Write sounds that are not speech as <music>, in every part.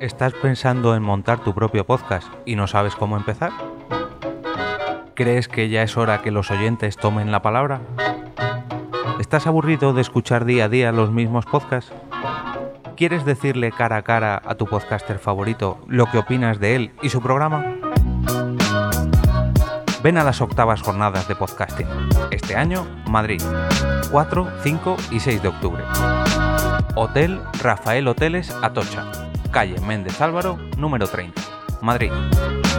¿Estás pensando en montar tu propio podcast y no sabes cómo empezar? ¿Crees que ya es hora que los oyentes tomen la palabra? ¿Estás aburrido de escuchar día a día los mismos podcasts? ¿Quieres decirle cara a cara a tu podcaster favorito lo que opinas de él y su programa? Ven a las octavas jornadas de podcasting. Este año, Madrid. 4, 5 y 6 de octubre. Hotel Rafael Hoteles Atocha. Calle Méndez Álvaro, número 30. Madrid.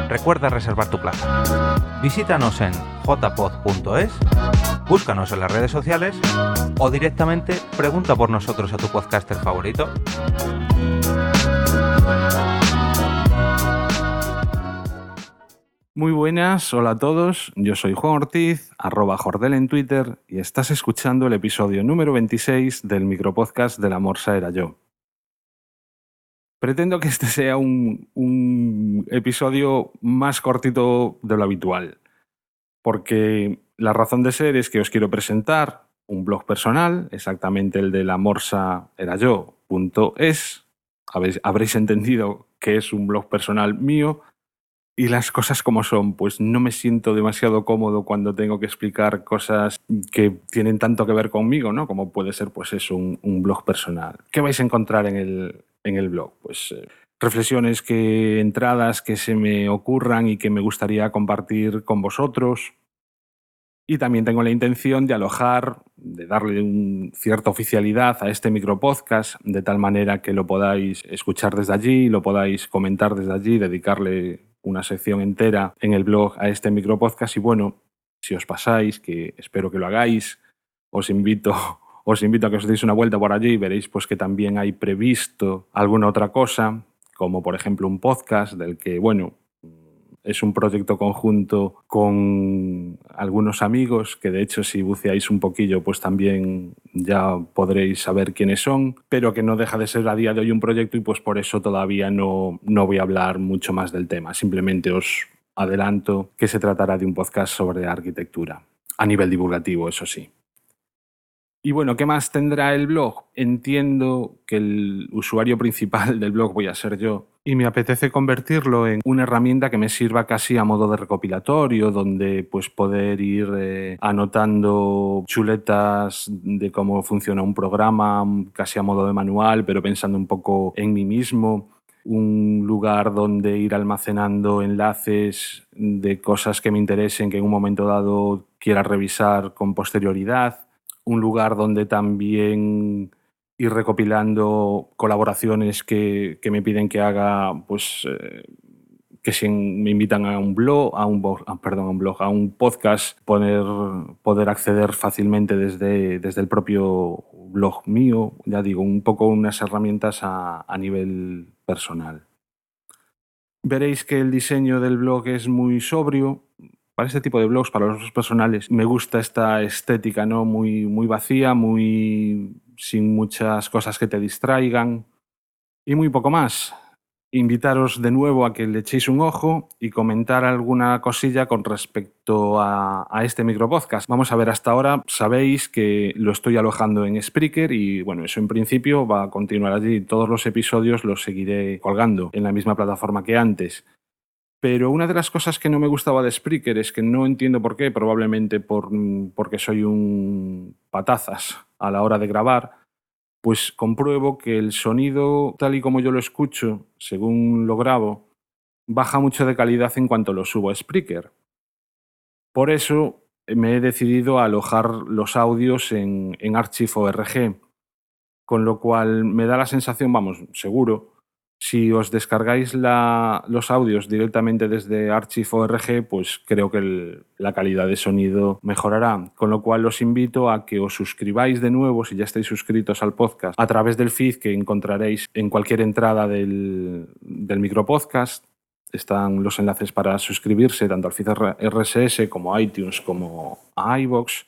Recuerda reservar tu plaza. Visítanos en jpod.es, búscanos en las redes sociales o directamente pregunta por nosotros a tu podcaster favorito. Muy buenas, hola a todos, yo soy Juan Ortiz, arroba Jordel en Twitter y estás escuchando el episodio número 26 del micropodcast de La Morsa era yo. Pretendo que este sea un, un episodio más cortito de lo habitual, porque la razón de ser es que os quiero presentar un blog personal, exactamente el de la morsa era yo.es. Habréis entendido que es un blog personal mío y las cosas como son, pues no me siento demasiado cómodo cuando tengo que explicar cosas que tienen tanto que ver conmigo, ¿no? Como puede ser, pues un, un blog personal. ¿Qué vais a encontrar en el, en el blog? Pues eh, reflexiones que, entradas que se me ocurran y que me gustaría compartir con vosotros. Y también tengo la intención de alojar, de darle un, cierta oficialidad a este micropodcast, de tal manera que lo podáis escuchar desde allí, lo podáis comentar desde allí, dedicarle una sección entera en el blog a este micropodcast y bueno, si os pasáis, que espero que lo hagáis, os invito, os invito a que os deis una vuelta por allí y veréis pues que también hay previsto alguna otra cosa, como por ejemplo un podcast del que, bueno, es un proyecto conjunto con algunos amigos que de hecho si buceáis un poquillo pues también ya podréis saber quiénes son, pero que no deja de ser a día de hoy un proyecto y pues por eso todavía no, no voy a hablar mucho más del tema. Simplemente os adelanto que se tratará de un podcast sobre arquitectura, a nivel divulgativo, eso sí. Y bueno, ¿qué más tendrá el blog? Entiendo que el usuario principal del blog voy a ser yo. Y me apetece convertirlo en una herramienta que me sirva casi a modo de recopilatorio, donde pues poder ir eh, anotando chuletas de cómo funciona un programa, casi a modo de manual, pero pensando un poco en mí mismo. Un lugar donde ir almacenando enlaces de cosas que me interesen, que en un momento dado quiera revisar con posterioridad un lugar donde también ir recopilando colaboraciones que, que me piden que haga, pues, eh, que me invitan a un blog, a un, a, perdón, a un blog, a un podcast, poder, poder acceder fácilmente desde, desde el propio blog mío, ya digo, un poco unas herramientas a nivel personal. Veréis que el diseño del blog es muy sobrio, para este tipo de blogs, para los personales, me gusta esta estética, ¿no? Muy, muy vacía, muy sin muchas cosas que te distraigan y muy poco más. Invitaros de nuevo a que le echéis un ojo y comentar alguna cosilla con respecto a, a este micropodcast. Vamos a ver, hasta ahora sabéis que lo estoy alojando en Spreaker y bueno, eso en principio va a continuar allí. Todos los episodios los seguiré colgando en la misma plataforma que antes. Pero una de las cosas que no me gustaba de Spreaker es que no entiendo por qué, probablemente por, porque soy un patazas a la hora de grabar, pues compruebo que el sonido, tal y como yo lo escucho, según lo grabo, baja mucho de calidad en cuanto lo subo a Spreaker. Por eso me he decidido a alojar los audios en, en Archive.org, con lo cual me da la sensación, vamos, seguro, si os descargáis los audios directamente desde Archive.org, pues creo que la calidad de sonido mejorará. Con lo cual os invito a que os suscribáis de nuevo, si ya estáis suscritos al podcast, a través del feed que encontraréis en cualquier entrada del, del micropodcast. Están los enlaces para suscribirse tanto al feed RSS como a iTunes como a iVoox.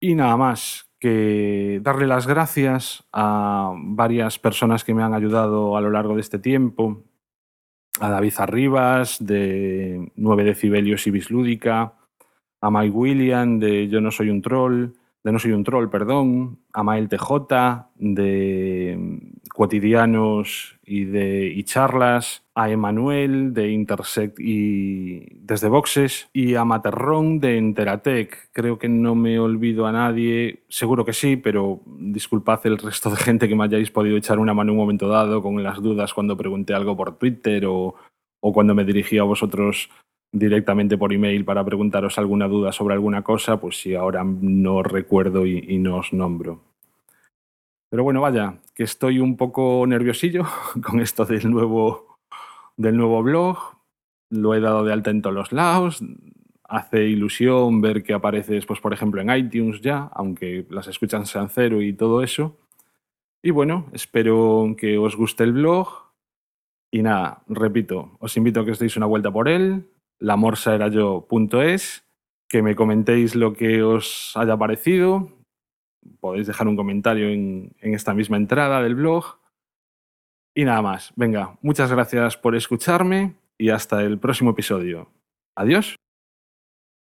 Y nada más, que darle las gracias a varias personas que me han ayudado a lo largo de este tiempo. A David Arribas, de 9 decibelios y bislúdica, a Mike William, de Yo no soy un troll, de No soy un troll, perdón, a Mael TJ, de Cotidianos y de y charlas, a Emanuel de Intersect y desde Boxes y a Materrón de Enteratec. Creo que no me olvido a nadie, seguro que sí, pero disculpad el resto de gente que me hayáis podido echar una mano en un momento dado con las dudas cuando pregunté algo por Twitter o, o cuando me dirigí a vosotros directamente por email para preguntaros alguna duda sobre alguna cosa, pues si ahora no recuerdo y, y no os nombro. Pero bueno, vaya, que estoy un poco nerviosillo <laughs> con esto del nuevo, del nuevo blog. Lo he dado de alta en todos los lados. Hace ilusión ver que apareces, pues, por ejemplo, en iTunes ya, aunque las escuchas sean cero y todo eso. Y bueno, espero que os guste el blog. Y nada, repito, os invito a que os deis una vuelta por él, lamorsaerayo.es, que me comentéis lo que os haya parecido. Podéis dejar un comentario en, esta misma entrada del blog. Y nada más. Venga, muchas gracias por escucharme y hasta el próximo episodio. Adiós.